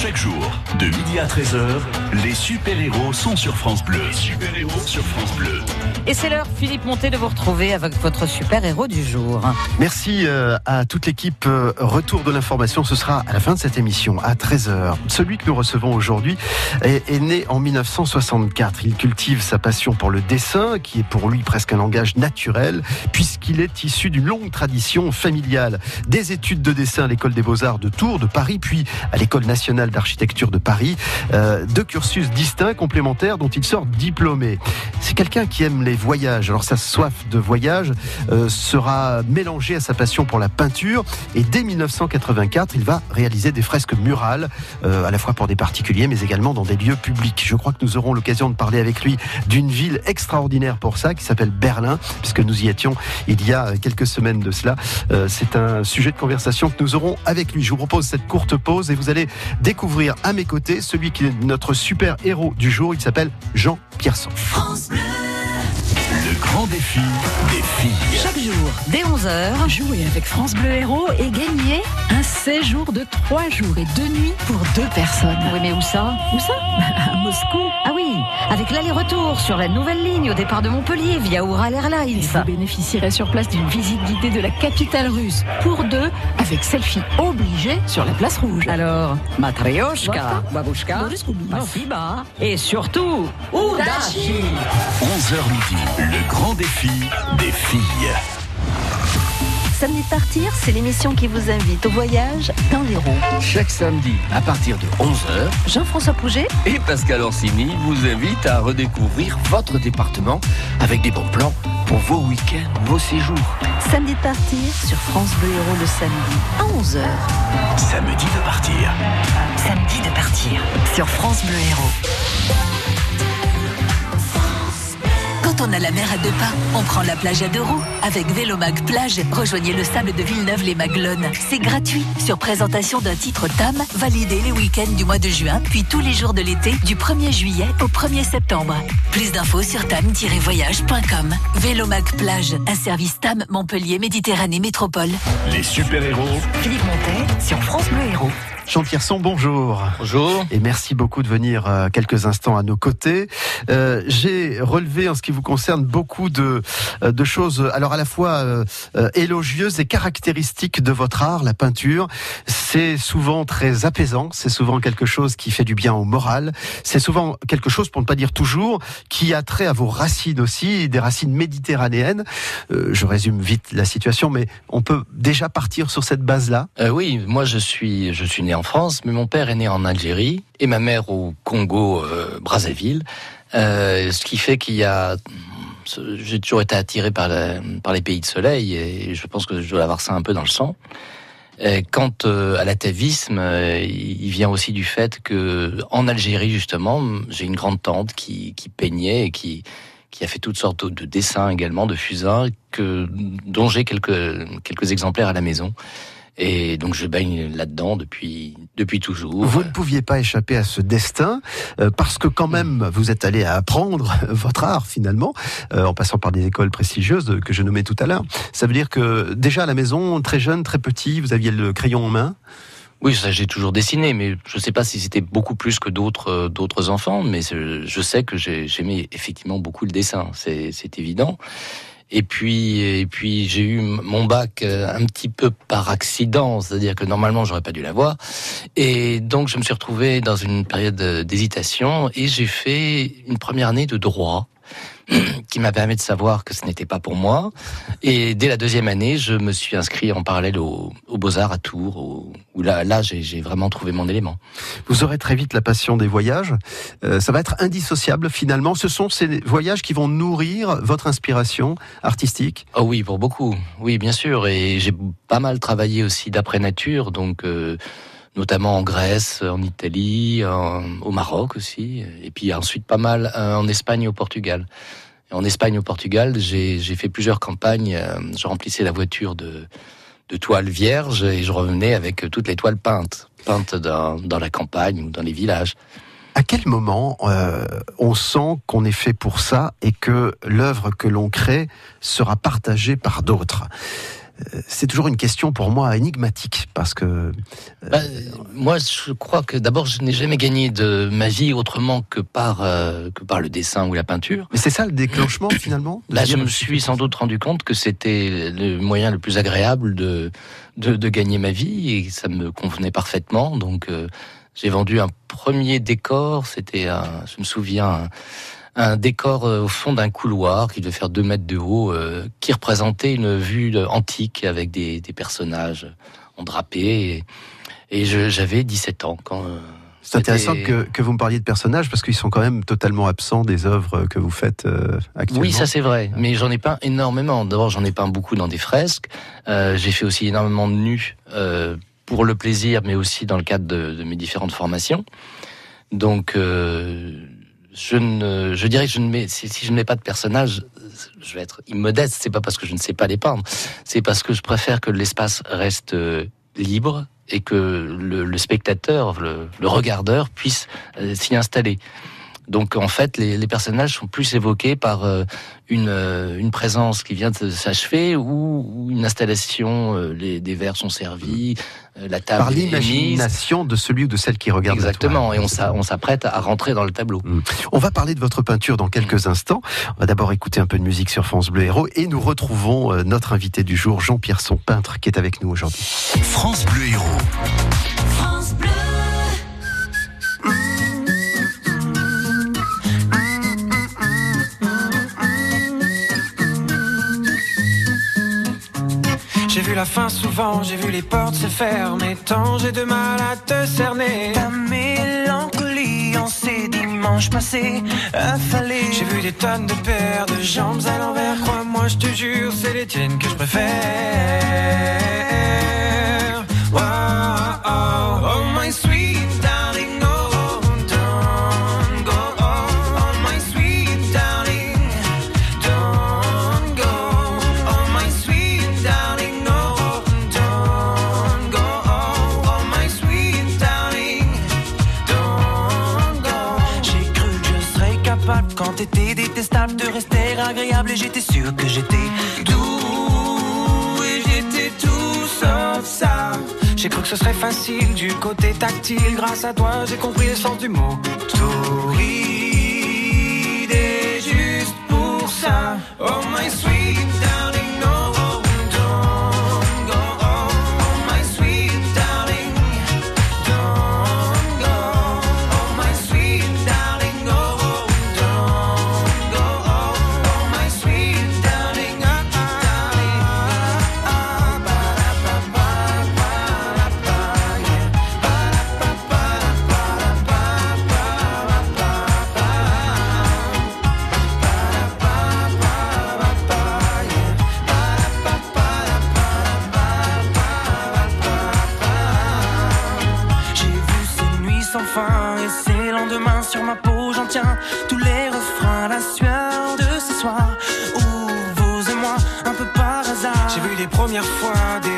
Chaque jour, de midi à 13h, les super-héros sont sur France Bleu. super-héros sur France Bleu. Et c'est l'heure, Philippe Monté, de vous retrouver avec votre super-héros du jour. Merci euh, à toute l'équipe. Euh, Retour de l'information, ce sera à la fin de cette émission, à 13h. Celui que nous recevons aujourd'hui est, est né en 1964. Il cultive sa passion pour le dessin, qui est pour lui presque un langage naturel, puisqu'il est issu d'une longue tradition familiale. Des études de dessin à l'école des beaux-arts de Tours, de Paris, puis à l'école nationale d'architecture de Paris. Euh, deux cursus distincts, complémentaires, dont il sort diplômé. C'est quelqu'un qui aime les voyages. Alors sa soif de voyage euh, sera mélangée à sa passion pour la peinture. Et dès 1984, il va réaliser des fresques murales, euh, à la fois pour des particuliers, mais également dans des lieux publics. Je crois que nous aurons l'occasion de parler avec lui d'une ville extraordinaire pour ça, qui s'appelle Berlin, puisque nous y étions il y a quelques semaines de cela. C'est un sujet de conversation que nous aurons avec lui. Je vous propose cette courte pause et vous allez découvrir à mes côtés celui qui est notre super héros du jour. Il s'appelle Jean Pierson. Le grand défi des filles. Chaque jour, dès 11h, Jouer avec France Bleu Héros et gagner un séjour de 3 jours et 2 nuits pour deux personnes. oui mais où ça? Où ça? À Moscou. Ah oui, avec l'aller-retour sur la nouvelle ligne au départ de Montpellier via Ural Et Airlines. vous bénéficierez sur place d'une visite guidée de la capitale russe pour deux avec selfie obligé sur la place rouge. Alors, Matryoshka. Babushka. Spasiba et surtout, Udashi 11h midi, le grand défi des filles. Samedi de partir, c'est l'émission qui vous invite au voyage dans l'Hérault. Chaque samedi à partir de 11h, Jean-François Pouget, et Pascal Orsini vous invite à redécouvrir votre département avec des bons plans pour vos week-ends, vos séjours. samedi de partir sur France Bleu Héros le samedi à 11h. Samedi de partir. Samedi de partir sur France Bleu Héros. Quand on a la mer à deux pas, on prend la plage à deux roues. Avec Vélomag Plage, rejoignez le sable de Villeneuve-les-Maglones. C'est gratuit, sur présentation d'un titre TAM, validé les week-ends du mois de juin, puis tous les jours de l'été, du 1er juillet au 1er septembre. Plus d'infos sur tam-voyage.com. Vélomag Plage, un service TAM Montpellier Méditerranée Métropole. Les super-héros Philippe Montet sur France Bleu Héros. Jean Pierson, bonjour. Bonjour. Et merci beaucoup de venir euh, quelques instants à nos côtés. Euh, J'ai relevé en ce qui vous concerne beaucoup de, euh, de choses, alors à la fois euh, euh, élogieuses et caractéristiques de votre art, la peinture. C'est souvent très apaisant, c'est souvent quelque chose qui fait du bien au moral, c'est souvent quelque chose, pour ne pas dire toujours, qui a trait à vos racines aussi, des racines méditerranéennes. Euh, je résume vite la situation, mais on peut déjà partir sur cette base-là? Euh, oui, moi je suis, je suis né en France, mais mon père est né en Algérie et ma mère au Congo, euh, Brazzaville. Euh, ce qui fait qu'il y a. J'ai toujours été attiré par, les pays de soleil et je pense que je dois avoir ça un peu dans le sang. Quant euh, à l'atavisme, il vient aussi du fait que en Algérie justement, j'ai une grande tante qui, peignait et qui a fait toutes sortes de dessins également, de fusains, dont j'ai quelques exemplaires à la maison. Et donc je baigne là-dedans depuis depuis toujours. Vous ne pouviez pas échapper à ce destin euh, parce que quand même vous êtes allé apprendre votre art finalement euh, en passant par des écoles prestigieuses que je nommais tout à l'heure. Ça veut dire que déjà à la maison, très jeune, très petit, vous aviez le crayon en main? Oui, ça j'ai toujours dessiné, mais je sais pas si c'était beaucoup plus que d'autres euh, d'autres enfants, mais je sais que j'ai- j'aimais effectivement beaucoup le dessin, c'est c'est évident. Et puis et puis j'ai eu mon bac euh, un petit peu par accident, c'est-à-dire que normalement j'aurais pas dû l'avoir. Et donc je me suis retrouvé dans une période d'hésitation et j'ai fait une première année de droit qui m'a permis de savoir que ce n'était pas pour moi. Et dès la deuxième année, je me suis inscrit en parallèle au, au Beaux-Arts à Tours, où, où là, là j'ai j'ai vraiment trouvé mon élément. Vous aurez très vite la passion des voyages. Euh, ça va être indissociable finalement. Ce sont ces voyages qui vont nourrir votre inspiration artistique? Oh oui, pour beaucoup. Oui, bien sûr. Et j'ai pas mal travaillé aussi d'après nature, donc euh, notamment en Grèce, en Italie, au Maroc aussi, et puis ensuite pas mal euh, en Espagne et au Portugal. En Espagne et au Portugal, j'ai fait plusieurs campagnes. euh, je remplissais la voiture de, toiles vierges et je revenais avec toutes les toiles peintes, peintes dans, dans la campagne ou dans les villages. À quel moment euh, on sent qu'on est fait pour ça et que l'œuvre que l'on crée sera partagée par d'autres? C'est toujours une question pour moi énigmatique parce que. Bah, moi, je crois que d'abord, je n'ai jamais gagné de ma vie autrement que par que par le dessin ou la peinture. Mais c'est ça le déclenchement finalement. Là, je me suis sans doute rendu compte que c'était le moyen le plus agréable de, de, de gagner ma vie et ça me convenait parfaitement. Donc j'ai vendu un premier décor, c'était, je me souviens, un, décor euh, au fond d'un couloir qui devait faire deux mètres de haut, euh, qui représentait une vue antique avec des, personnages en drapé. Et, j'avais 17 ans quand. Euh, c'est intéressant que, vous me parliez de personnages parce qu'ils sont quand même totalement absents des œuvres que vous faites actuellement. Oui, ça c'est vrai, mais j'en ai peint énormément. D'abord, j'en ai peint beaucoup dans des fresques. j'ai fait aussi énormément de nus pour le plaisir, mais aussi dans le cadre de, mes différentes formations. Donc, euh, je ne, je dirais que je ne mets, si, je ne mets pas de personnage, je vais être immodeste. C'est pas parce que je ne sais pas les peindre, c'est parce que je préfère que l'espace reste euh, libre et que le, spectateur, le, regardeur puisse euh, s'y installer. Donc en fait, les, personnages sont plus évoqués par euh, une, euh, une, présence qui vient de s'achever ou, une installation, euh, les, des verres sont servis, la table Par l'imagination de celui ou de celle qui regarde Exactement, et on s'apprête à rentrer dans le tableau. Mm. On va parler de votre peinture dans quelques instants. On va d'abord écouter un peu de musique sur France Bleu Héros et nous retrouvons notre invité du jour, Jean-Pierre Son, peintre, qui est avec nous aujourd'hui. France Bleu Héros. J'ai vu la fin souvent, j'ai vu les portes se fermer tant j'ai de mal à te cerner. Ta mélancolie en ces dimanches passés affalés. J'ai vu des tonnes de paires de jambes à l'envers. Crois-moi, je te jure, c'est les tiennes que je préfère. J'étais sûr que j'étais doux et j'étais tout sauf ça. J'ai cru que ce serait facile du côté tactile. Grâce à toi, j'ai compris le sens du mot. Torride et juste pour ça. Oh my sweet retiens tous les refrains, la sueur de ce soir. Où vous et moi, un peu par hasard. J'ai vu les premières fois des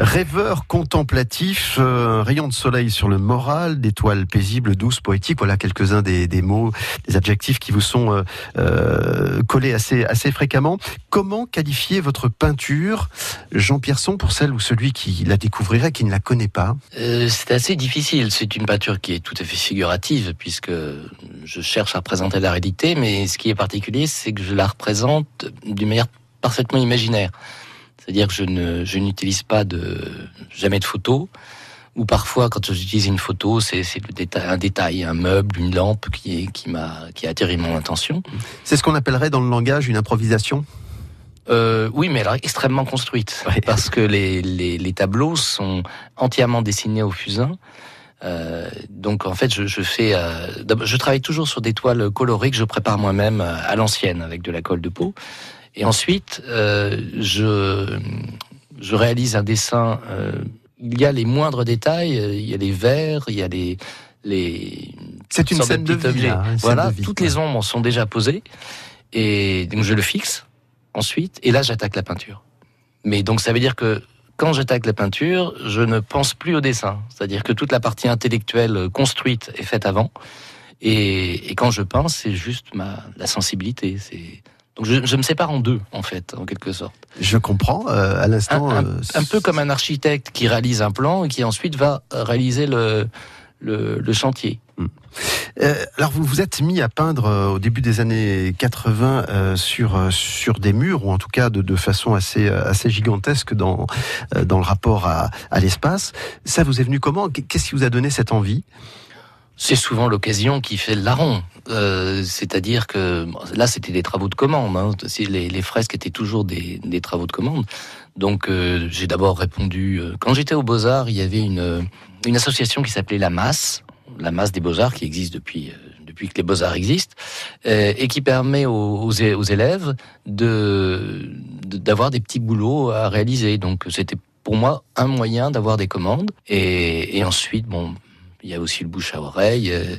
Rêveur contemplatif, euh, rayon de soleil sur le moral, d'étoiles paisibles, douces, poétiques. Voilà quelques-uns des, mots, des adjectifs qui vous sont euh, euh, collés assez, assez fréquemment. Comment qualifier votre peinture, Jean Pierson, pour celle ou celui qui la découvrirait, qui ne la connaît pas? C'est assez difficile. C'est une peinture qui est tout à fait figurative, puisque je cherche à représenter la réalité, mais ce qui est particulier, c'est que je la représente d'une manière parfaitement imaginaire. C'est-à-dire que je ne, je n'utilise pas de, jamais de photos ou parfois quand j'utilise une photo, c'est un détail, un meuble, une lampe qui, qui m'a qui a attiré mon attention. C'est ce qu'on appellerait dans le langage une improvisation? Euh, oui, mais alors extrêmement construite, parce que les, les, les, tableaux sont entièrement dessinés au fusain. Euh, donc en fait, je, je fais, euh, je travaille toujours sur des toiles colorées que je prépare moi-même à l'ancienne avec de la colle de peau. Et ensuite, euh, je, je réalise un dessin. Euh, il y a les moindres détails, il y a les verres, il y a les les. C'est une scène de, vie. voilà, toutes les ombres sont déjà posées et donc je le fixe ensuite et là j'attaque la peinture. Mais donc ça veut dire que quand j'attaque la peinture, je ne pense plus au dessin. C'est-à-dire que toute la partie intellectuelle construite est faite avant. Et, et quand je pense, c'est juste ma, la sensibilité. C'est je, je, me sépare en deux, en fait, en quelque sorte. Je comprends. Euh, à l'instant, un, un, euh, un, peu comme un architecte qui réalise un plan et qui ensuite va réaliser le, le, le chantier. Hmm. Euh, alors vous vous êtes mis à peindre euh, au début des années 80 euh, sur sur des murs ou en tout cas de, de façon assez assez gigantesque dans dans le rapport à, à l'espace. Ça vous est venu comment? Qu'est-ce qui vous a donné cette envie? C'est souvent l'occasion qui fait le larron. Euh, C'est-à-dire que là, c'était des travaux de commande. Hein. Les, fresques étaient toujours des, travaux de commande. Donc, euh, j'ai d'abord répondu. quand j'étais aux Beaux Arts, il y avait une association qui s'appelait la Masse, la masse des beaux-arts qui existe depuis, depuis que les beaux-arts existent, euh, et qui permet aux, élèves d'avoir des petits boulots à réaliser. Donc c'était pour moi un moyen d'avoir des commandes. Et, ensuite, bon, il y a aussi le bouche à oreille. Euh,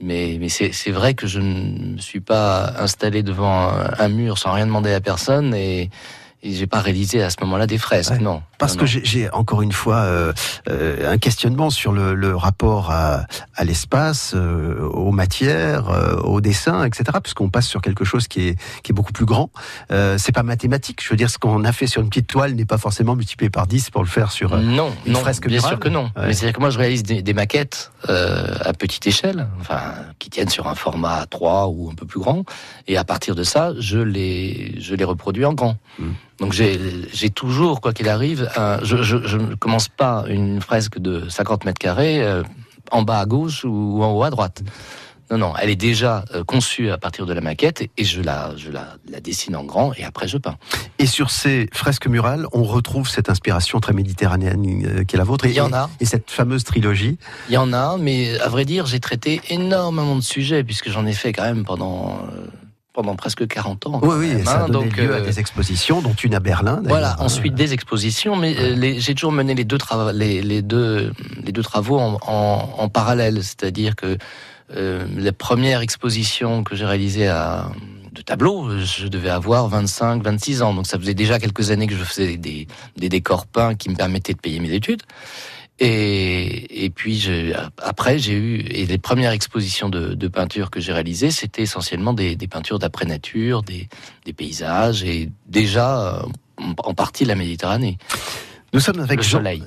mais, mais c'est vrai que je ne suis pas installé devant un, un mur sans rien demander à personne et, et j'ai pas réalisé à ce moment-là des fresques, ouais. non. Parce non, que j'ai encore une fois euh, euh, un questionnement sur le, le rapport à, à l'espace, euh, aux matières, au dessin, etc. Puisqu'on passe sur quelque chose qui est, qui est beaucoup plus grand. C'est pas mathématique. Je veux dire, ce qu'on a fait sur une petite toile n'est pas forcément multiplié par 10 pour le faire sur non, une non, fresque bien sûr que non. Ouais. Mais c'est-à-dire que moi, je réalise des, des maquettes à petite échelle, enfin, qui tiennent sur un format 3 ou un peu plus grand. Et à partir de ça, je les, je les reproduis en grand. Mmh. Donc j'ai toujours, quoi qu'il arrive, un, je, ne commence pas une fresque de 50 mètres carrés euh, en bas à gauche ou en haut à droite. Non, non, elle est déjà euh, conçue à partir de la maquette et je la, je la, la, dessine en grand et après je peins. Et sur ces fresques murales, on retrouve cette inspiration très méditerranéenne euh, qui est la vôtre. Et, Il y en a. Et cette fameuse trilogie. Il y en a, mais à vrai dire, j'ai traité énormément de sujets puisque j'en ai fait quand même pendant. Euh, pendant presque 40 ans. Oui, oui, même, ça a hein, donné donc, lieu euh, à des expositions, dont une à Berlin. Voilà, ensuite des expositions, mais euh, j'ai toujours mené les deux, travaux, les, les, deux, les deux travaux en, en, en parallèle, c'est-à-dire que euh, la première exposition que j'ai réalisée à de tableaux, je devais avoir 25, 26 ans, donc ça faisait déjà quelques années que je faisais des, des décors peints qui me permettaient de payer mes études. Et, puis après, j'ai eu et les premières expositions de, de peinture que j'ai réalisées, c'était essentiellement des, peintures d'après nature, des, des, paysages et déjà en partie la Méditerranée. Nous sommes avec le Jean, soleil.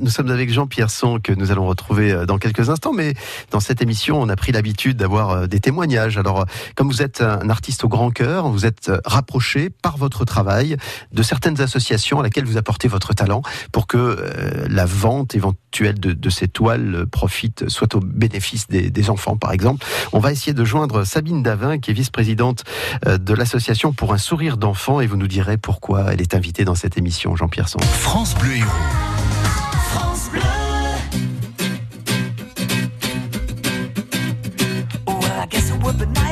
Nous sommes avec Jean Pierson que nous allons retrouver euh, dans quelques instants. Mais dans cette émission, on a pris l'habitude d'avoir euh, des témoignages. Alors, comme vous êtes un artiste au grand cœur, vous êtes euh, rapproché par votre travail de certaines associations à laquelle vous apportez votre talent pour que euh, la vente éventuelle de, de, ces toiles profite soit au bénéfice des, des, enfants, par exemple. On va essayer de joindre Sabine Davin, qui est vice-présidente de l'association pour un sourire d'enfant, et vous nous direz pourquoi elle est invitée dans cette émission, Jean Pierson. France Bleu Héros. France Bleu. Well, I guess it would be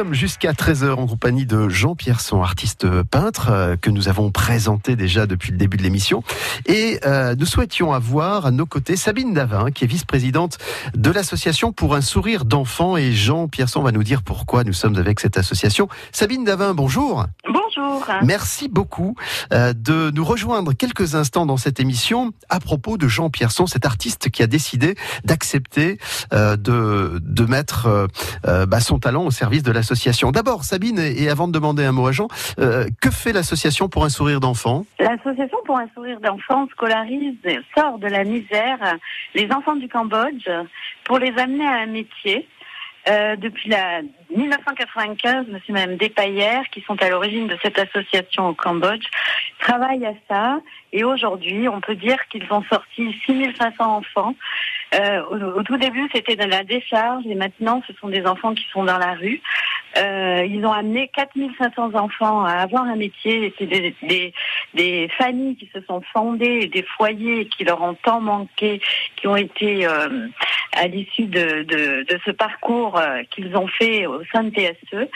sommes jusqu'à 13h en compagnie de Jean Pierson, artiste peintre euh, que nous avons présenté déjà depuis le début de l'émission. Et euh, nous souhaitions avoir à nos côtés Sabine Davin, qui est vice-présidente de l'association pour un sourire d'enfant. Et Jean Pierson va nous dire pourquoi nous sommes avec cette association. Sabine Davin, bonjour. Bonjour. Merci beaucoup euh, de nous rejoindre quelques instants dans cette émission à propos de Jean Pierson, cet artiste qui a décidé d'accepter euh, de, de mettre euh, bah, son talent au service de l'association. D'abord, Sabine, et avant de demander un mot à Jean, que fait l'association pour un sourire d'enfant? L'association pour un sourire d'enfant scolarise, sort de la misère les enfants du Cambodge pour les amener à un métier. Euh, depuis la 1995, monsieur et madame qui sont à l'origine de cette association au Cambodge, travaillent à ça. Et aujourd'hui, on peut dire qu'ils ont sorti 6500 enfants. Euh, au, au tout début, c'était de la décharge et maintenant, ce sont des enfants qui sont dans la rue. Euh, ils ont amené 4500 enfants à avoir un métier. C'est des, des, des familles qui se sont fondées, des foyers qui leur ont tant manqué, qui ont été euh, à l'issue de, de, de ce parcours euh, qu'ils ont fait au sein de TSE.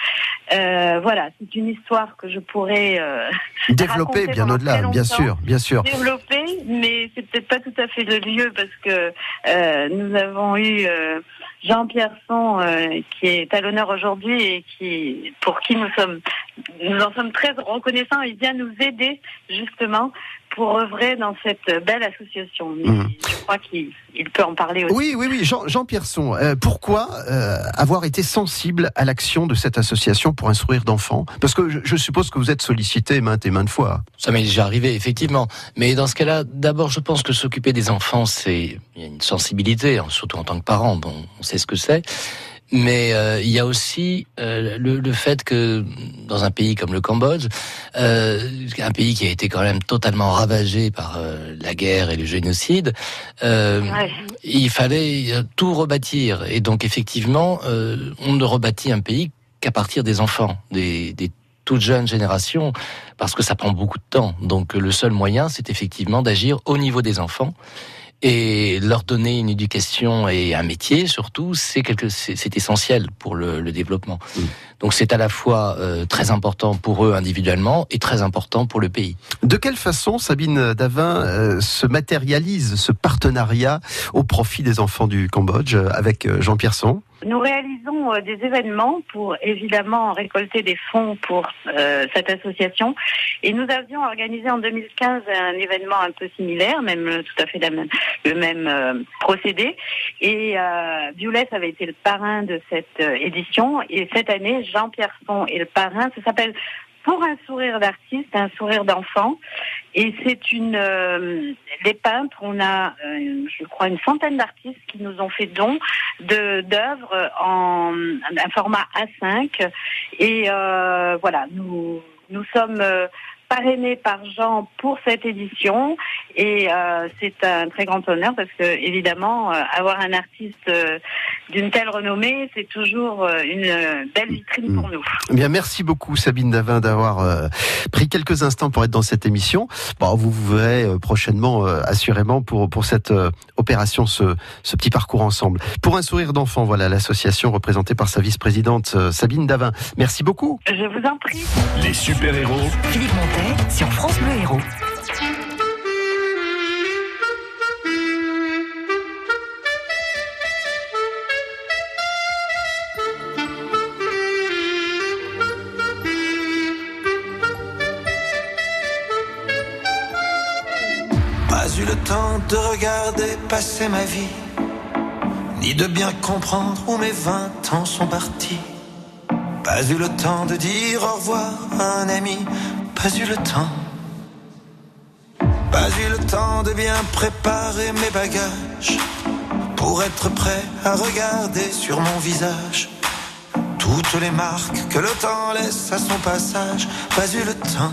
Euh, voilà, c'est une histoire que je pourrais euh, Développer bien au-delà, bien sûr, bien sûr. développer, mais c'est peut-être pas tout à fait le lieu parce que euh, nous avons eu euh, Jean Pierson euh, qui est à l'honneur aujourd'hui et qui pour qui nous sommes nous en sommes très reconnaissants. Il vient nous aider justement pour œuvrer dans cette belle association. Mhm. Je crois qu'il il peut en parler aussi. Oui, oui, oui, Jean, Jean Pierson, euh, pourquoi euh, avoir été sensible à l'action de cette association pour un sourire d'enfant Parce que je, je suppose que vous êtes sollicité maintes et maintes fois. Ça m'est déjà arrivé, effectivement. Mais dans ce cas-là, d'abord, je pense que s'occuper des enfants, c'est il y a une sensibilité, hein, surtout en tant que parent. Bon, on sait ce que c'est. Mais euh, il y a aussi euh, le, le fait que dans un pays comme le Cambodge, euh, un pays qui a été quand même totalement ravagé par euh, la guerre et le génocide, euh, Ouais. il fallait tout rebâtir. Et donc effectivement, euh, on ne rebâtit un pays qu'à partir des enfants, des, des toutes jeunes générations, parce que ça prend beaucoup de temps. Donc le seul moyen, c'est effectivement d'agir au niveau des enfants et leur donner une éducation et un métier surtout, c'est quelque, c'est c'est essentiel pour le, le développement. Donc c'est à la fois euh, très important pour eux individuellement et très important pour le pays. De quelle façon, Sabine Davin, euh, se matérialise ce partenariat au profit des enfants du Cambodge euh, avec Jean Pierson? Nous réalisons euh, des événements pour évidemment récolter des fonds pour euh, cette association. Et nous avions organisé en 2015 un événement un peu similaire, même euh, tout à fait le même procédé. Et Violette avait été le parrain de cette édition. Et cette année, Jean Pierson est le parrain. Ça s'appelle pour un sourire d'artiste, un sourire d'enfant. Et c'est une, euh, les peintres, on a, euh, je crois, une centaine d'artistes qui nous ont fait don d'œuvres en un format A5. Et euh, voilà, nous nous sommes parrainés par Jean pour cette édition et euh, c'est un très grand honneur parce que évidemment euh, avoir un artiste euh, d'une telle renommée c'est toujours euh, une belle vitrine pour nous. Eh bien, merci beaucoup Sabine Davin d'avoir euh, pris quelques instants pour être dans cette émission. Bon, vous vous verrez prochainement, euh, assurément, pour pour cette euh, opération, ce, ce petit parcours ensemble. Pour un sourire d'enfant, voilà l'association représentée par sa vice-présidente euh, Sabine Davin. Merci beaucoup. Je vous en prie. Les super-héros Philippe Sur France Bleu Héros. Pas eu le temps de regarder passer ma vie, ni de bien comprendre où mes vingt ans sont partis. Pas eu le temps de dire au revoir à un ami, pas eu le temps. Pas eu le temps de bien préparer mes bagages, pour être prêt à regarder sur mon visage toutes les marques que le temps laisse à son passage. Pas eu le temps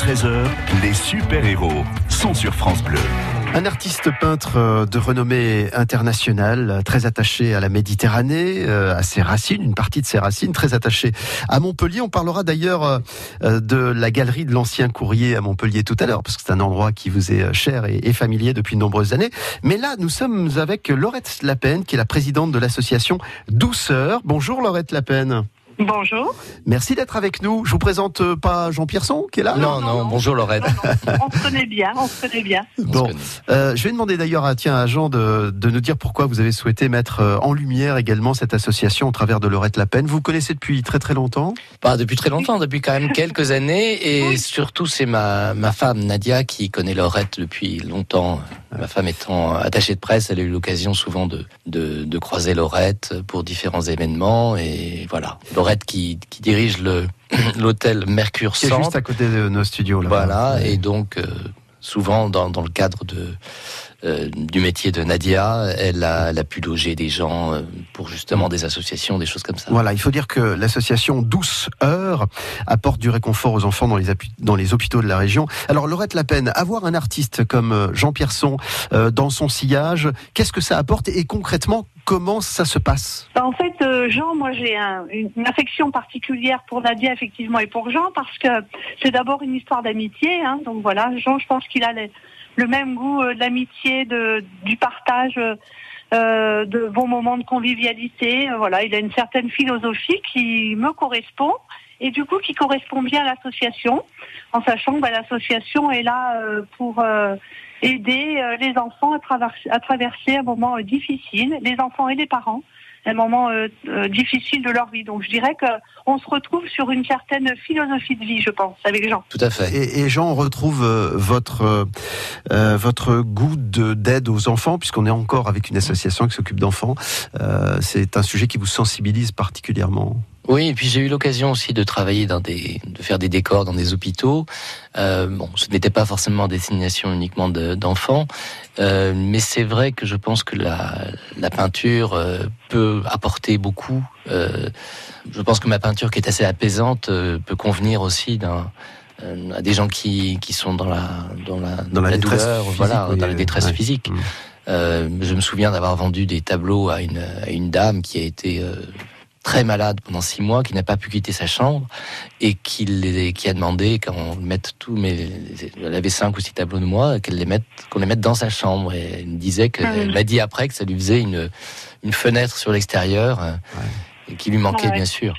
13h, les super-héros sont sur France Bleu. Un artiste peintre euh, de renommée internationale, très attaché à la Méditerranée, euh, à ses racines, une partie de ses racines, très attaché à Montpellier. On parlera d'ailleurs euh, de la galerie de l'ancien courrier à Montpellier tout à l'heure, parce que c'est un endroit qui vous est cher et, familier depuis de nombreuses années. Mais là, nous sommes avec Laurette Lapen, qui est la présidente de l'association Douceur. Bonjour Laurette Lapen. Bonjour. Merci d'être avec nous. Je vous présente euh, pas Jean Pierson qui est là Non, non, bonjour Lorette. On se connaît bien, on se connaît bien. Bon, connaît. euh, je vais demander d'ailleurs à, tiens, à Jean de, de nous dire pourquoi vous avez souhaité mettre euh, en lumière également cette association au travers de Laurette Lapen. Vous connaissez depuis très très longtemps? Pas depuis très longtemps, depuis quand même quelques années. Et surtout, c'est ma, ma femme Nadia qui connaît Laurette depuis longtemps. Ma femme étant attachée de presse, elle a eu l'occasion souvent de, de, de croiser Laurette pour différents événements. Et voilà, Laurette qui, qui dirige l'hôtel Mercure Qui est Centre. juste à côté de nos studios. Là Voilà, et donc euh, souvent dans, dans le cadre de euh, du métier de Nadia, elle a, elle a pu loger des gens euh, pour justement des associations, des choses comme ça. Voilà, il faut dire que l'association Douce Heure apporte du réconfort aux enfants dans les, appu- dans les hôpitaux de la région. Alors Laurette Lapen, avoir un artiste comme Jean Pierson euh, dans son sillage, qu'est-ce que ça apporte et concrètement, comment ça se passe Bah, En fait, euh, Jean, moi j'ai un- une, affection particulière pour Nadia, effectivement, et pour Jean, parce que c'est d'abord une histoire d'amitié. Hein, donc voilà, Jean, je pense qu'il a le, même goût euh, de l'amitié, du partage, euh, de bons moments de convivialité. Voilà, il a une certaine philosophie qui me correspond et du coup qui correspond bien à l'association, en sachant que bah, l'association est là euh, pour aider euh, les enfants à traverser, à traverser un moment euh, difficile, les enfants et les parents. un moment euh, euh, difficile de leur vie. Donc je dirais que on se retrouve sur une certaine philosophie de vie, je pense, avec Jean. Tout à fait. Et, et Jean, on retrouve euh, votre euh, euh, votre goût de- d'aide aux enfants, puisqu'on est encore avec une association qui s'occupe d'enfants. Euh, C'est un sujet qui vous sensibilise particulièrement. Oui, et puis j'ai eu l'occasion aussi de travailler dans des, de faire des décors dans des hôpitaux. Euh, bon, ce n'était pas forcément destination uniquement de- d'enfants, euh, mais c'est vrai que je pense que la, la peinture euh, peut apporter beaucoup. Je pense que ma peinture, qui est assez apaisante, peut convenir aussi d'un à des gens qui, qui sont dans la dans la, Dans la douleur, physique, voilà, oui, dans la détresse ouais. physique. Mm. Je me souviens d'avoir vendu des tableaux à une, à une dame qui a été très malade pendant six mois, qui n'a pas pu quitter sa chambre et qui, les- qui a demandé qu'on mette tous mes, elle avait cinq ou six tableaux de moi, qu'elle les mette, qu'on les mette dans sa chambre. Et elle me disait que, Ah oui. elle m'a dit après que ça lui faisait une, une fenêtre sur l'extérieur. euh, et Qui lui manquait Ah ouais. bien sûr.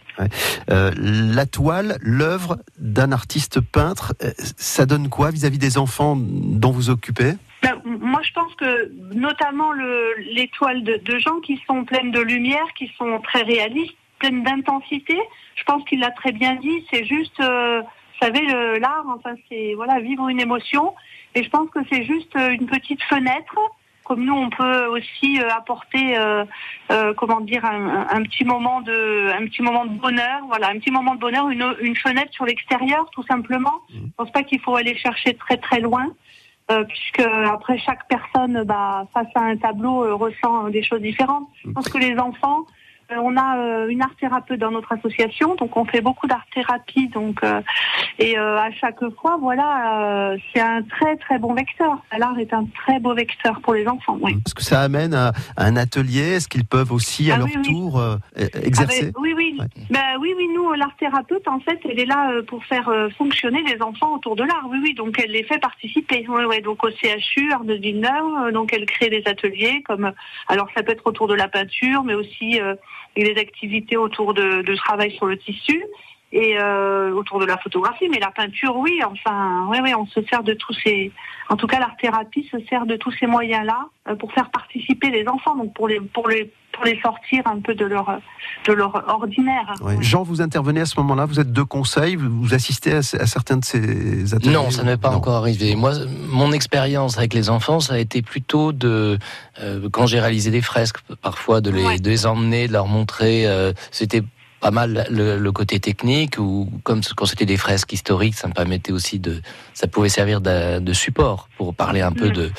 Euh, la toile, l'œuvre d'un artiste peintre, euh, ça donne quoi vis-à-vis des enfants dont vous occupez? Ben, moi, je pense que notamment le, les toiles de, de gens qui sont pleines de lumière, qui sont très réalistes, pleines d'intensité, je pense qu'il l'a très bien dit. C'est juste, euh, vous savez, l'art, enfin, c'est voilà, vivre une émotion. Et je pense que c'est juste euh, une petite fenêtre. Comme nous, on peut aussi euh, apporter, euh, euh, comment dire, un, un- un petit moment de, un petit moment de bonheur. Voilà, un petit moment de bonheur, une, une fenêtre sur l'extérieur, tout simplement. Je pense pas qu'il faut aller chercher très très loin. Euh, puisque après chaque personne, bah, face à un tableau, euh, ressent des choses différentes. Je pense que les enfants, on a euh, une art thérapeute dans notre association, donc on fait beaucoup d'art thérapie, donc euh, et euh, à chaque fois, voilà, euh, c'est un très très bon vecteur. L'art est un très beau vecteur pour les enfants. Oui. Est-ce que ça amène à, un atelier? Est-ce qu'ils peuvent aussi, à Ah leur oui, oui. tour, euh, Ah exercer? ben, oui, oui. Ouais. Ben, oui, oui, nous, l'art thérapeute, en fait, elle est là euh, pour faire euh, fonctionner les enfants autour de l'art. Oui, oui, donc elle les fait participer. Oui, oui, donc au CHU, Art de Villeneuve, euh, donc elle crée des ateliers comme, euh, alors ça peut être autour de la peinture, mais aussi euh, des activités autour de, de travail sur le tissu et euh, autour de la photographie. Mais la peinture, oui, enfin, oui, oui, on se sert de tous ces, en tout cas, l'art thérapie se sert de tous ces moyens-là euh, pour faire participer les enfants, donc pour les, pour les, pour les sortir un peu de leur, de leur ordinaire. Ouais. Jean, vous intervenez à ce moment-là, vous êtes de conseil, vous assistez à, à certains de ces ateliers Non, ça n'est pas Non. encore arrivé. Moi, mon expérience avec les enfants, ça a été plutôt de euh, quand j'ai réalisé des fresques, parfois de les, Ouais. de les emmener, de leur montrer. euh, C'était pas mal le, le côté technique ou comme quand c'était des fresques historiques, ça me permettait aussi de, ça pouvait servir de, de support pour parler un peu Mm. de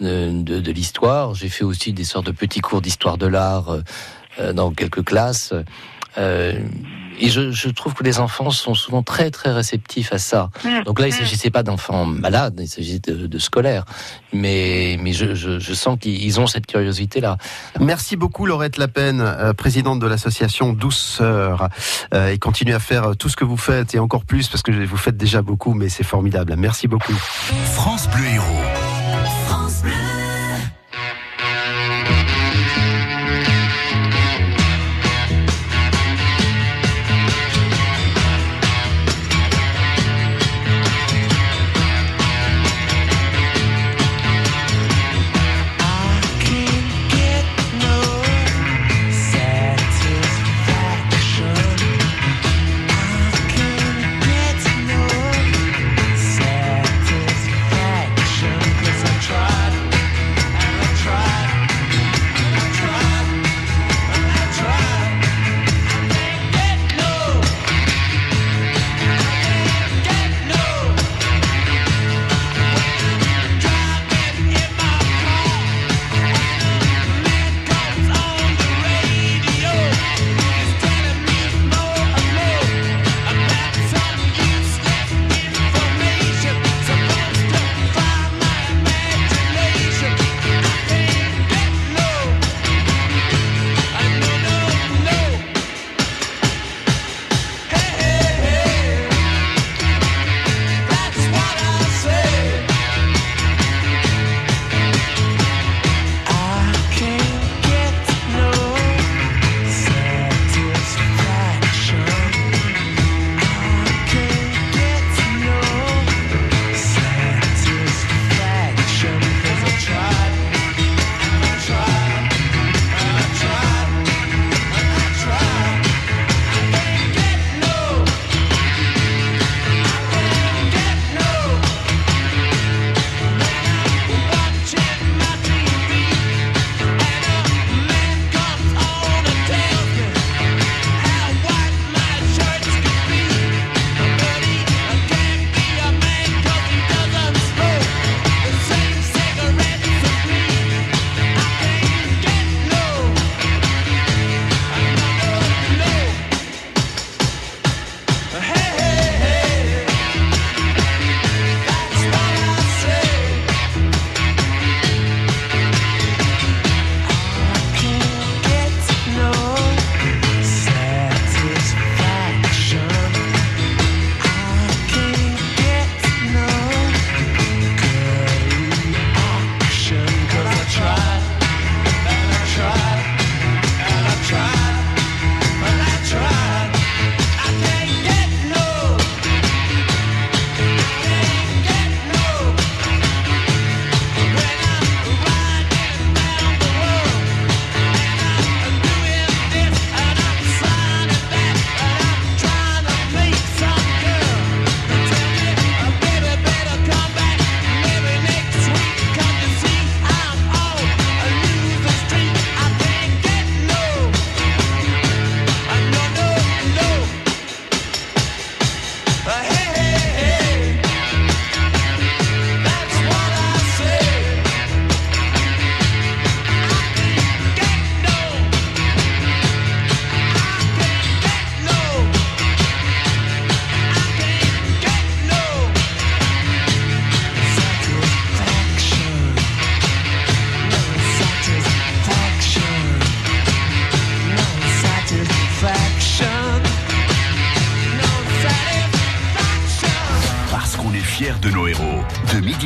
de, de, de l'histoire. J'ai fait aussi des sortes de petits cours d'histoire de l'art euh, dans quelques classes. Euh, et je, je trouve que les enfants sont souvent très très réceptifs à ça. Mm. Donc là, il Mm. s'agissait pas d'enfants malades, il s'agit de, de scolaires. Mais, mais je, je, je sens qu'ils ont cette curiosité-là. Merci beaucoup Laurette Lapen, euh, présidente de l'association Douceur, euh, et continuez à faire tout ce que vous faites et encore plus parce que vous faites déjà beaucoup, mais c'est formidable. Merci beaucoup. France Bleu Héros.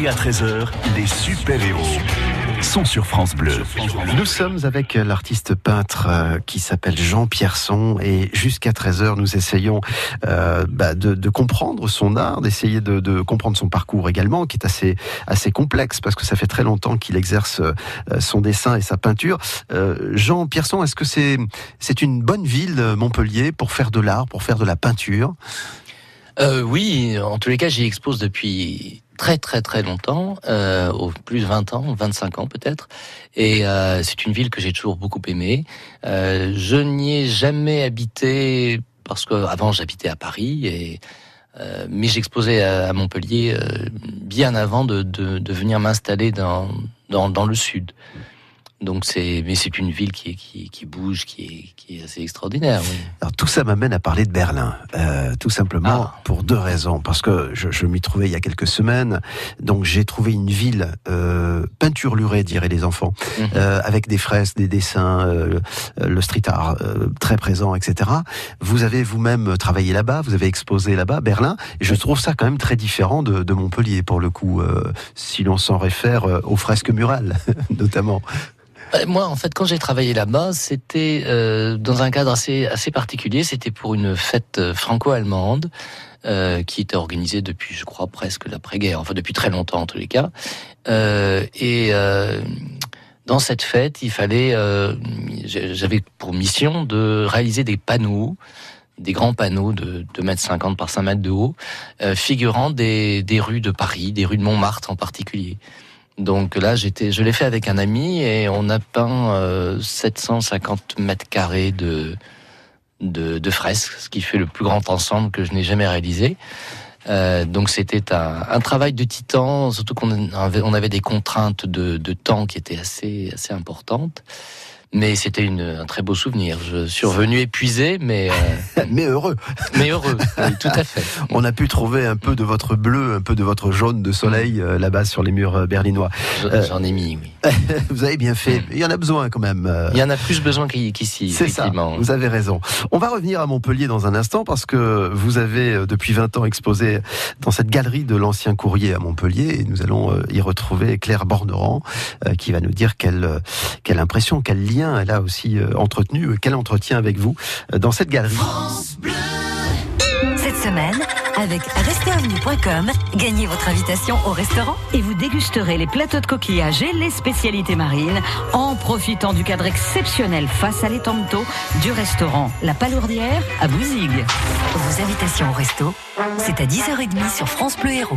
À 13h, les super-héros sont sur France Bleu. Nous sommes avec l'artiste peintre euh, qui s'appelle Jean Pierson et jusqu'à 13h nous essayons euh, bah, de, de, comprendre son art, d'essayer de, de, comprendre son parcours également qui est assez, assez complexe parce que ça fait très longtemps qu'il exerce euh, son dessin et sa peinture. Euh, Jean Pierson, est-ce que c'est c'est une bonne ville Montpellier pour faire de l'art, pour faire de la peinture? Euh, oui, en tous les cas, j'y expose depuis très très très longtemps, euh, au plus de 20 ans, 25 ans peut-être. Et euh, c'est une ville que j'ai toujours beaucoup aimée. Euh, je n'y ai jamais habité parce que avant j'habitais à Paris et euh, mais j'exposais à, Montpellier euh, bien avant de, de, de venir m'installer dans, dans, dans le sud. Donc c'est, mais c'est une ville qui, qui, qui bouge, qui est, qui est, assez extraordinaire. Oui. Alors tout ça m'amène à parler de Berlin, euh, tout simplement ah. pour deux raisons. Parce que je, je m'y trouvais il y a quelques semaines, donc j'ai trouvé une ville euh, peinturlurée, diraient les enfants, mm -hmm. euh, avec des fresques, des dessins, euh, le street art euh, très présent, etc. Vous avez vous-même travaillé là-bas, vous avez exposé là-bas, Berlin, et je trouve ça quand même très différent de, de Montpellier pour le coup, euh, si l'on s'en réfère aux fresques murales, notamment. Moi, en fait, quand j'ai travaillé là-bas, c'était euh, dans un cadre assez, assez particulier. C'était pour une fête franco-allemande euh, qui était organisée depuis, je crois, presque l'après-guerre. Enfin, depuis très longtemps, en tous les cas. Euh, et euh, dans cette fête, il fallait... euh, J'avais pour mission de réaliser des panneaux des grands panneaux de 2 mètres 50 par 5 mètres de haut, euh, figurant des, des rues de Paris, des rues de Montmartre en particulier. Donc là, j'étais, je l'ai fait avec un ami et on a peint euh, 750 mètres carrés de, de, de, fresques, ce qui fait le plus grand ensemble que je n'ai jamais réalisé. Euh, donc c'était un, un, travail de titan, surtout qu'on avait, on avait des contraintes de, de, temps qui étaient assez, assez importantes. Mais c'était un très beau souvenir. Je suis revenu épuisé, mais euh... mais heureux. Mais heureux, oui, tout à fait. On a pu trouver un peu de votre bleu, un peu de votre jaune de soleil euh, là-bas sur les murs euh, berlinois. J'en ai mis, oui. Vous avez bien fait. Il y en a besoin quand même. Il y en a plus besoin qu'ici. C'est ça. Vous avez raison. On va revenir à Montpellier dans un instant parce que vous avez depuis 20 ans exposé dans cette galerie de l'ancien courrier à Montpellier et nous allons y retrouver Claire Borneran qui va nous dire quelle quelle impression, quel lien elle a aussi euh, entretenu, quel entretien avec vous euh, dans cette galerie. Cette semaine, avec restaurant.com, gagnez votre invitation au restaurant et vous dégusterez les plateaux de coquillages et les spécialités marines en profitant du cadre exceptionnel face à l'étang du restaurant La Palourdière à Bouzigues. Vos invitations au resto, c'est à 10h30 sur France Bleu Héros.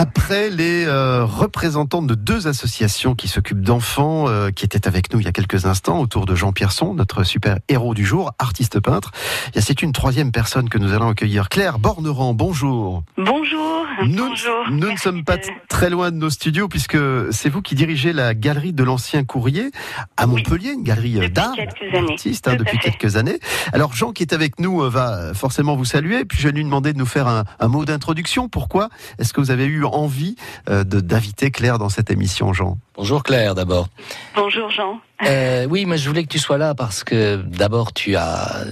Après les euh, représentants de deux associations qui s'occupent d'enfants, euh, qui étaient avec nous il y a quelques instants, autour de Jean Pierson, notre super héros du jour, artiste peintre, c'est une troisième personne que nous allons accueillir. Claire Borneran, bonjour. Bonjour. Nous, bonjour. nous ne sommes pas très loin de nos studios puisque c'est vous qui dirigez la galerie de l'ancien courrier à Montpellier, une galerie d'art, artiste hein, depuis quelques années. Alors Jean qui est avec nous va forcément vous saluer, puis je vais lui demander de nous faire un, un mot d'introduction. Pourquoi est-ce que vous avez eu envie euh, d'inviter Claire dans cette émission, Jean Bonjour Claire d'abord. Bonjour Jean. Euh, oui, moi je voulais que tu sois là parce que d'abord tu as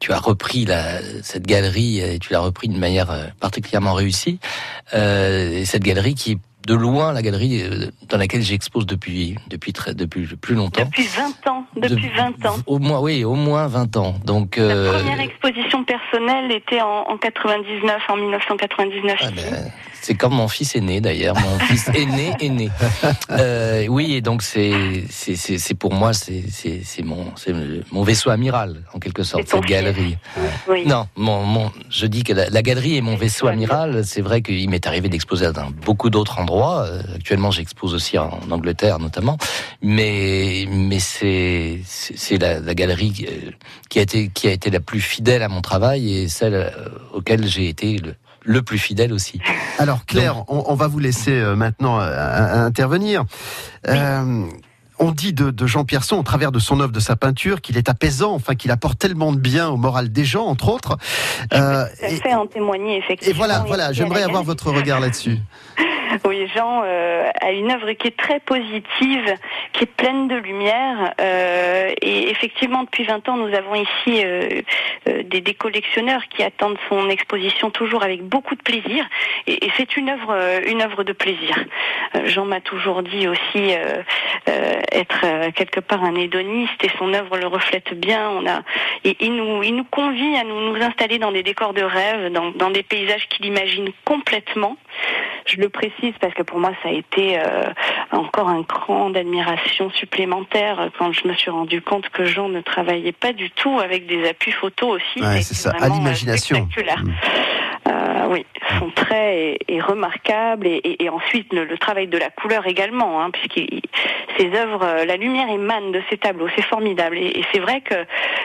tu as repris la, cette galerie et tu l'as repris d'une manière euh, particulièrement réussie. Euh, et cette galerie qui est de loin la galerie dans laquelle j'expose depuis depuis très depuis plus longtemps. Depuis 20 ans, depuis de, 20 ans. Au moins oui, au moins 20 ans. Donc la euh... première exposition personnelle était en, en 99 en 1999 ah ben, c'est comme mon fils aîné d'ailleurs, mon fils aîné aîné. Euh, oui, et donc c'est c'est c'est pour moi c'est c'est c'est mon c'est mon vaisseau amiral en quelque sorte cette galerie. Oui. Non, mon mon je dis que la, la galerie est mon vaisseau amiral. C'est vrai qu'il m'est arrivé d'exposer dans beaucoup d'autres endroits. Euh, actuellement, j'expose aussi en, Angleterre notamment, mais mais c'est c'est la, la galerie qui a été qui a été la plus fidèle à mon travail et celle auquel j'ai été le le plus fidèle aussi. Alors Claire, on, on va vous laisser euh, maintenant euh, intervenir. Euh, on dit de, de Jean Pierson, au travers de son œuvre, de sa peinture, qu'il est apaisant, enfin qu'il apporte tellement de bien au moral des gens, entre autres. Euh, Ça et, fait en témoigner, effectivement. et voilà, voilà, j'aimerais avoir votre regard là-dessus. Oui, Jean euh, a une œuvre qui est très positive, qui est pleine de lumière. euh, et effectivement, depuis 20 ans, nous avons ici euh, euh, des, des collectionneurs qui attendent son exposition toujours avec beaucoup de plaisir. Et, et c'est une œuvre, euh, une œuvre de plaisir. Euh, Jean m'a toujours dit aussi être quelque part un hédoniste et son œuvre le reflète bien. On a, et il nous, il nous convie à nous, nous installer dans des décors de rêve, dans, dans des paysages qu'il imagine complètement. Je le précise parce que pour moi ça a été euh, encore un cran d'admiration supplémentaire euh, quand je me suis rendu compte que Jean ne travaillait pas du tout avec des appuis photos aussi. Ouais, c'est ça, à euh, l'imagination. Mm. Euh, oui, son trait est, est remarquable et, et- et ensuite le, le travail de la couleur également, hein, puisqu'il ses œuvres, la lumière émane de ses tableaux, c'est formidable. Et, et c'est vrai que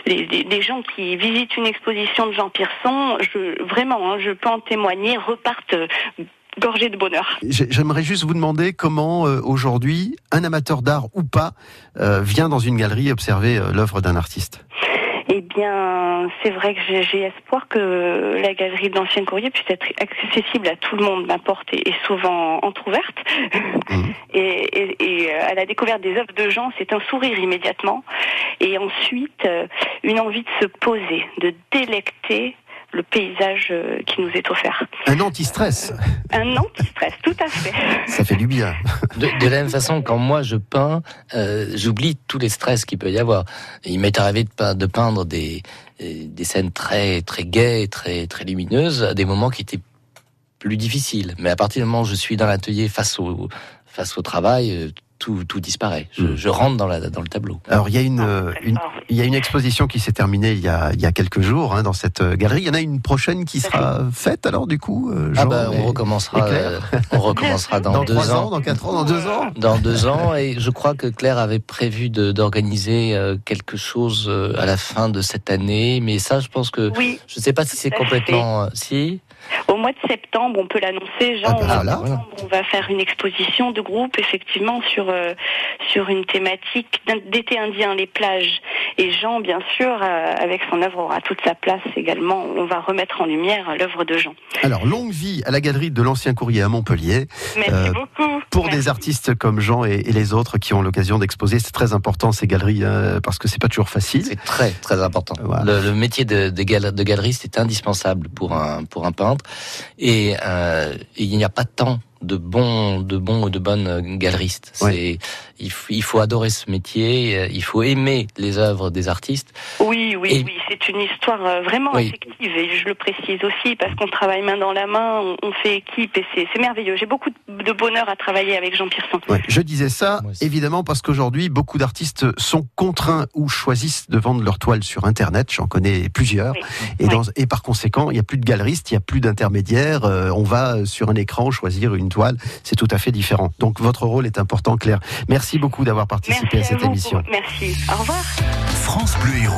les, les- les gens qui visitent une exposition de Jean Pierson, je, vraiment, hein, je peux en témoigner, repartent gorgés de bonheur. J'ai- J'aimerais juste vous demander comment euh, aujourd'hui un amateur d'art ou pas euh, vient dans une galerie observer euh, l'œuvre d'un artiste? Eh bien, c'est vrai que j'ai espoir que la galerie de l'Ancien Courrier puisse être accessible à tout le monde. Ma porte est souvent entrouverte. Mhm. Et, et- et, à la découverte des œuvres de Jean, c'est un sourire immédiatement. Et ensuite, une envie de se poser, de délecter le paysage euh, qui nous est offert. Un anti-stress, Un anti-stress, tout à fait. ça fait du bien. De, de la même façon, quand moi je peins, euh, j'oublie tous les stress qu'il peut y avoir. Il m'est arrivé de, pein- de peindre des, euh, des scènes très très gaies, très très lumineuses, à des moments qui étaient plus difficiles. Mais à partir du moment où je suis dans l'atelier face au face au travail, tout, tout disparaît. Je, Mm. je rentre dans, la, dans le tableau. Alors il y a une, euh, une- il y a une exposition qui s'est terminée il y a, il y a quelques jours hein, dans cette euh, galerie. Il y en a une prochaine qui sera faite alors du coup. euh, Ah bah, on recommencera, euh, on recommencera dans, dans deux trois ans. ans, dans quatre ans, dans deux ans. Dans deux ans, et je crois que Claire avait prévu d'organiser quelque chose à la fin de cette année, mais ça, je pense que Oui, je ne sais pas si c'est complètement si. Au mois de septembre, on peut l'annoncer, Jean. Ah bah voilà. septembre, on va faire une exposition de groupe, effectivement, sur euh, sur une thématique d'été indien, les plages. Et Jean, bien sûr, euh, avec son œuvre, aura toute sa place également. On va remettre en lumière l'œuvre de Jean. Alors longue vie à la galerie de l'Ancien Courrier à Montpellier. Merci Euh, beaucoup. Pour Merci. des artistes comme Jean et, et les autres qui ont l'occasion d'exposer, c'est très important ces galeries parce que c'est pas toujours facile. C'est très très important. Voilà. Le, le métier de, de, gal- de galeriste est indispensable pour un pour un peintre, et, euh, et il n'y a pas tant de bons de bons ou de bonnes galeristes. Ouais. C'est il, faut- il faut adorer ce métier, euh, il faut aimer les œuvres des artistes. Oui, oui, Et- oui, c'est une histoire euh, vraiment Oui. affective et je le précise aussi parce qu'on travaille main dans la main, on, on fait équipe et c'est c'est merveilleux. J'ai beaucoup de bonheur à travailler avec Jean Pierson. Ouais, je disais ça évidemment parce qu'aujourd'hui beaucoup d'artistes sont contraints ou choisissent de vendre leurs toiles sur Internet. J'en connais plusieurs. Oui. Et, Oui. dans- et par conséquent, il n'y a plus de galeristes, il n'y a plus d'intermédiaires. euh, on va sur un écran choisir une toile. C'est tout à fait différent. Donc votre rôle est important, Claire. Merci beaucoup d'avoir participé Merci à cette émission. Merci. Au revoir. France Bleu Héros.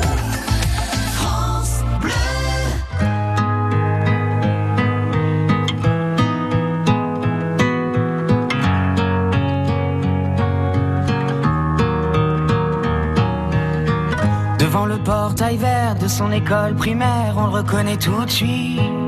Devant le portail vert de son école primaire, on le reconnaît tout de suite.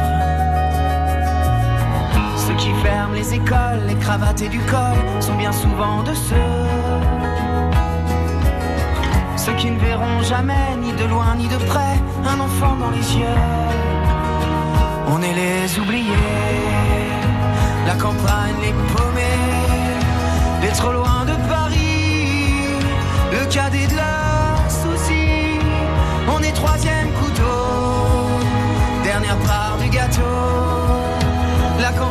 Ceux qui ferment les écoles, les cravates et du col sont bien souvent de ceux. Ceux qui ne verront jamais, ni de loin ni de près, un enfant dans les yeux. On est les oubliés, la campagne, les paumés, les trop loin de Paris, le cadet de leurs soucis. On est troisième couteau, dernière part du gâteau.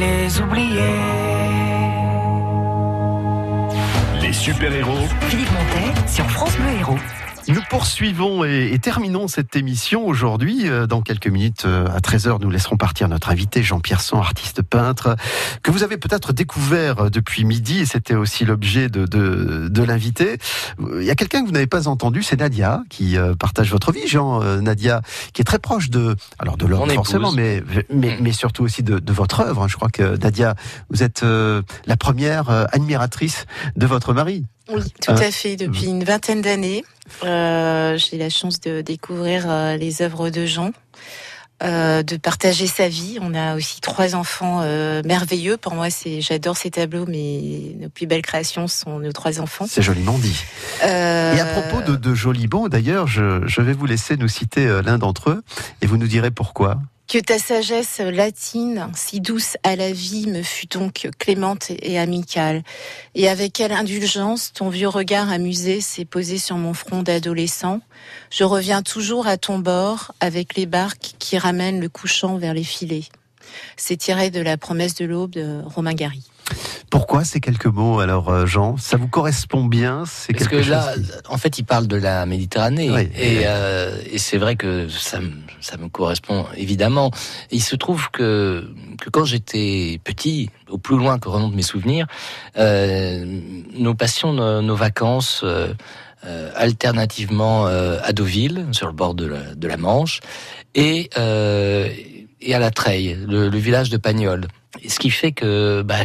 Les oubliés. Les super-héros Philippe Montet sur France Bleu Héros. Nous poursuivons et, et terminons cette émission aujourd'hui. Euh, Dans quelques minutes, euh, à 13h, nous laisserons partir notre invité Jean-Pierre Sang, artiste peintre, que vous avez peut-être découvert euh, depuis midi, et c'était aussi l'objet de, de, de l'invité. Il y a quelqu'un que vous n'avez pas entendu, c'est Nadia, qui partage votre vie, Jean. Nadia, qui est très proche de, alors de l'homme forcément, mais, mais, mais surtout aussi de, de votre œuvre. Je crois que Nadia, vous êtes la première admiratrice de votre mari. Oui, tout Euh, à fait. Depuis une vingtaine d'années, euh, j'ai la chance de découvrir euh, les œuvres de Jean, euh, de partager sa vie. On a aussi trois enfants merveilleux. Pour moi, c'est j'adore ces tableaux, mais nos plus belles créations sont nos trois enfants. C'est joliment dit. Et à propos de, de Jolibon, d'ailleurs, je, je vais vous laisser nous citer l'un d'entre eux et vous nous direz pourquoi. Que ta sagesse latine, si douce à la vie, me fut donc clémente et amicale. Et avec quelle indulgence ton vieux regard amusé s'est posé sur mon front d'adolescent. Je reviens toujours à ton bord avec les barques qui ramènent le couchant vers les filets. C'est tiré de la promesse de l'aube de Romain Gary. Pourquoi ces quelques mots alors, euh, Jean? Ça vous correspond bien C'est Parce que quelque là, chose qui- en fait, il parle de la Méditerranée. Oui. et euh, et c'est vrai que ça, me- ça me correspond évidemment. Il se trouve que, que quand j'étais petit, au plus loin que remontent mes souvenirs, euh, nous passions nos, nos vacances euh, euh, alternativement euh, à Deauville, sur le bord de la, de la Manche, et, euh, et à la Treille, le, le village de Pagnol. Ce qui fait que, bah,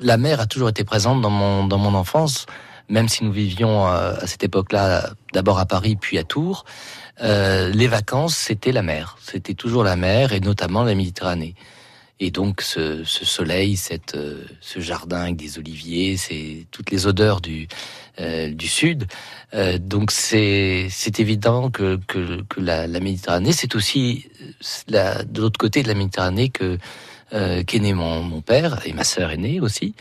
la mer a toujours été présente dans mon, dans mon enfance, même si nous vivions euh, à cette époque-là d'abord à Paris puis à Tours. Euh, les vacances, c'était la mer. C'était toujours la mer et notamment la Méditerranée. Et donc ce, soleil, cette, euh, ce jardin avec des oliviers, c'est toutes les odeurs du, du sud. Donc c'est évident que, que, la, Méditerranée, c'est aussi de l'autre côté de la Méditerranée que euh, qu'est né mon, mon père et ma sœur est née aussi.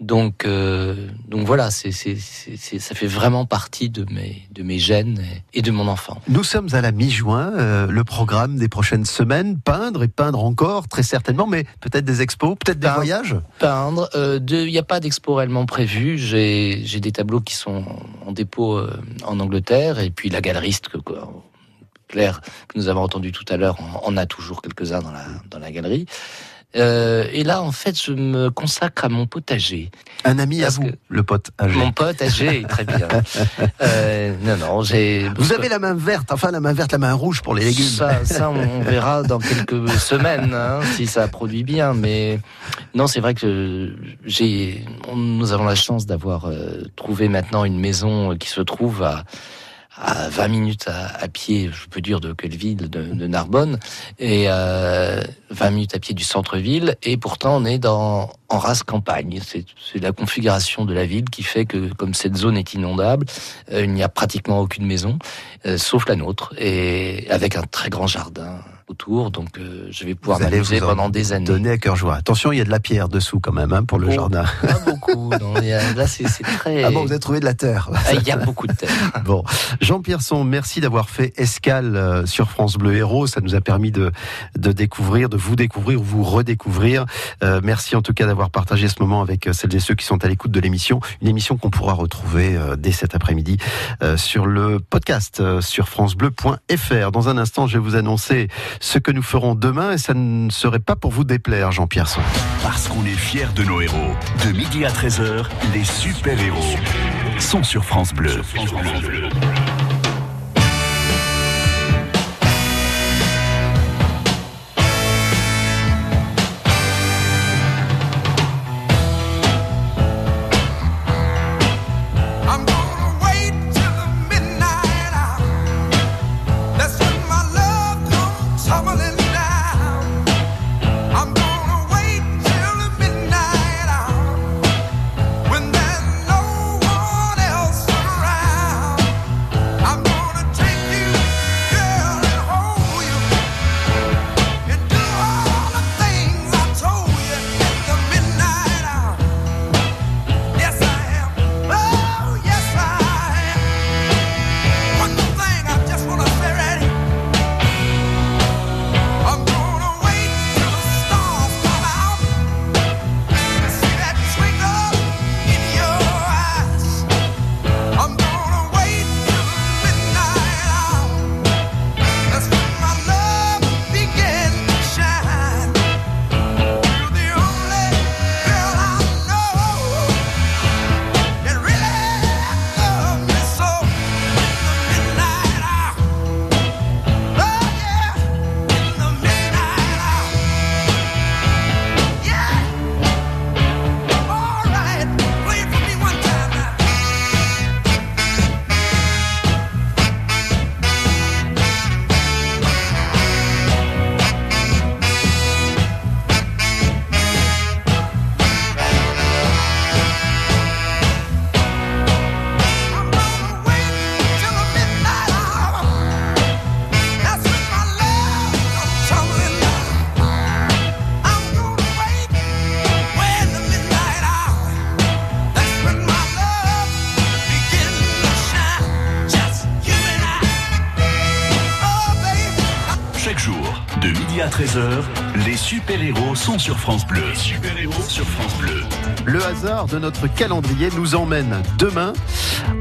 Donc, euh, donc voilà, c'est, c'est, c'est, c'est- ça fait vraiment partie de mes, de mes gènes et, et de mon enfant. Nous sommes à la mi-juin, euh, le programme des prochaines semaines, peindre et peindre encore, très certainement, mais peut-être des expos, peut-être des voyages Peindre, euh, il n'y a pas d'expo réellement prévu. J'ai, j'ai des tableaux qui sont en dépôt en Angleterre et puis la galeriste que, quoi, Claire que nous avons entendu tout à l'heure en, en a toujours quelques-uns dans la, dans la galerie. Euh, et là, en fait, je me consacre à mon potager. Un ami à vous, le pote âgé. Mon potager, très bien. Euh, non, non, j'ai. Vous avez la main verte, enfin la main verte, la main rouge pour les légumes. Ça, ça, on verra dans quelques semaines hein, si ça produit bien. Mais non, c'est vrai que j'ai, nous avons la chance d'avoir euh, trouvé maintenant une maison qui se trouve à à 20 minutes à, pied, je peux dire de quelle ville, de, de Narbonne, et euh, 20 minutes à pied du centre-ville, et pourtant on est dans en race campagne. C'est c'est la configuration de la ville qui fait que, comme cette zone est inondable, euh, il n'y a pratiquement aucune maison, euh, sauf la nôtre, et avec un très grand jardin autour, donc euh, je vais pouvoir m'amuser pendant des années. Donner à cœur joie. Attention, il y a de la pierre dessous quand même hein, pour le Oh. jardin. Pas beaucoup, non, il y a- là c'est très... Ah bon, vous avez trouvé de la terre. Ah, il y a beaucoup de terre. Bon, Jean Pierson, merci d'avoir fait escale euh, sur France Bleu Héros. Ça nous a permis de, de découvrir, de vous découvrir ou vous redécouvrir. Euh, merci en tout cas d'avoir partagé ce moment avec euh, celles et ceux qui sont à l'écoute de l'émission. Une émission qu'on pourra retrouver euh, dès cet après-midi euh, sur le podcast euh, sur francebleu.fr. Dans un instant, je vais vous annoncer ce que nous ferons demain et ça ne serait pas pour vous déplaire, Jean Pierson. Parce qu'on est fiers de nos héros. De midi à 13h, les super-héros sont sur France Bleu. Super-héros sont sur France Bleu. Super-héros sur France Bleu. Le hasard de notre calendrier nous emmène demain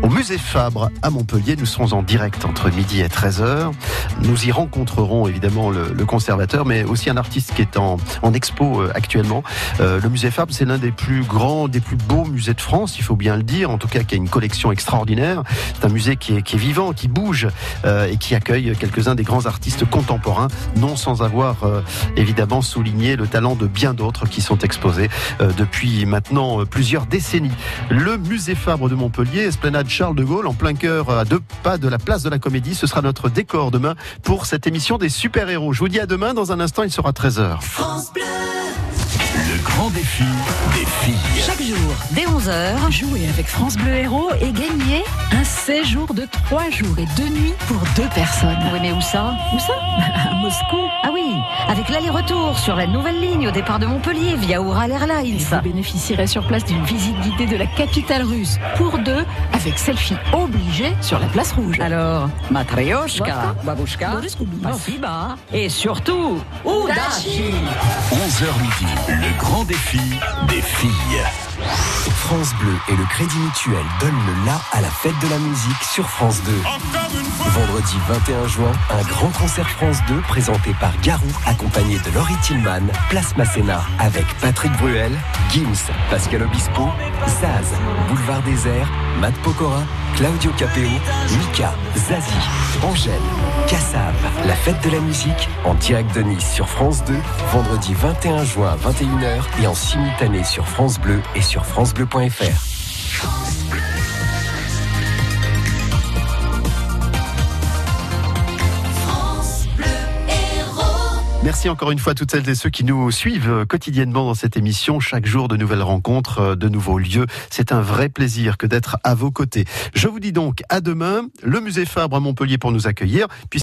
au musée Fabre à Montpellier. Nous serons en direct entre midi et 13h. Nous y rencontrerons évidemment le, conservateur, mais aussi un artiste qui est en, en expo euh, actuellement. Euh, le musée Fabre, c'est l'un des plus grands, des plus beaux musées de France, il faut bien le dire, en tout cas qui a une collection extraordinaire. C'est un musée qui est, qui est vivant, qui bouge euh, et qui accueille quelques-uns des grands artistes contemporains, non sans avoir euh, évidemment souligné le talent de bien d'autres qui sont exposés euh, depuis maintenant plusieurs décennies. Le musée Fabre de Montpellier, esplanade Charles de Gaulle, en plein cœur, à deux pas de la place de la Comédie, ce sera notre décor demain pour cette émission des super-héros. Je vous dis à demain, dans un instant, il sera 13h. Le grand défi des filles. Chaque jour, dès 11h, Jouer avec France Bleu Héros et gagner un séjour de 3 jours et 2 nuits pour deux personnes. oui mais où ça? Où ça? À Moscou. Ah oui, avec l'aller-retour sur la nouvelle ligne au départ de Montpellier via Ural Et Airlines. vous bénéficierez sur place d'une visite guidée de la capitale russe pour deux avec selfie obligé sur la place rouge. Alors, Matryoshka. Babushka. Spasiba et surtout, Udachi 11h midi, le grand défi des filles. France Bleu et le Crédit Mutuel donnent le la à la fête de la musique sur France 2. Encore une fois. Vendredi 21 juin, un grand concert France 2 présenté par Garou, accompagné de Laurie Tillman, Place Masséna, avec Patrick Bruel, Gims, Pascal Obispo, Zaz, Boulevard Désert, Matt Pokora, Claudio Capeo, Mika, Zazie, Angèle, Kassav, la fête de la musique, en direct de Nice sur France 2, vendredi 21 juin à 21h et en simultané sur France Bleu et sur FranceBleu.fr. Merci encore une fois à toutes celles et ceux qui nous suivent quotidiennement dans cette émission. Chaque jour, de nouvelles rencontres, de nouveaux lieux. C'est un vrai plaisir que d'être à vos côtés. Je vous dis donc à demain, le musée Fabre à Montpellier pour nous accueillir.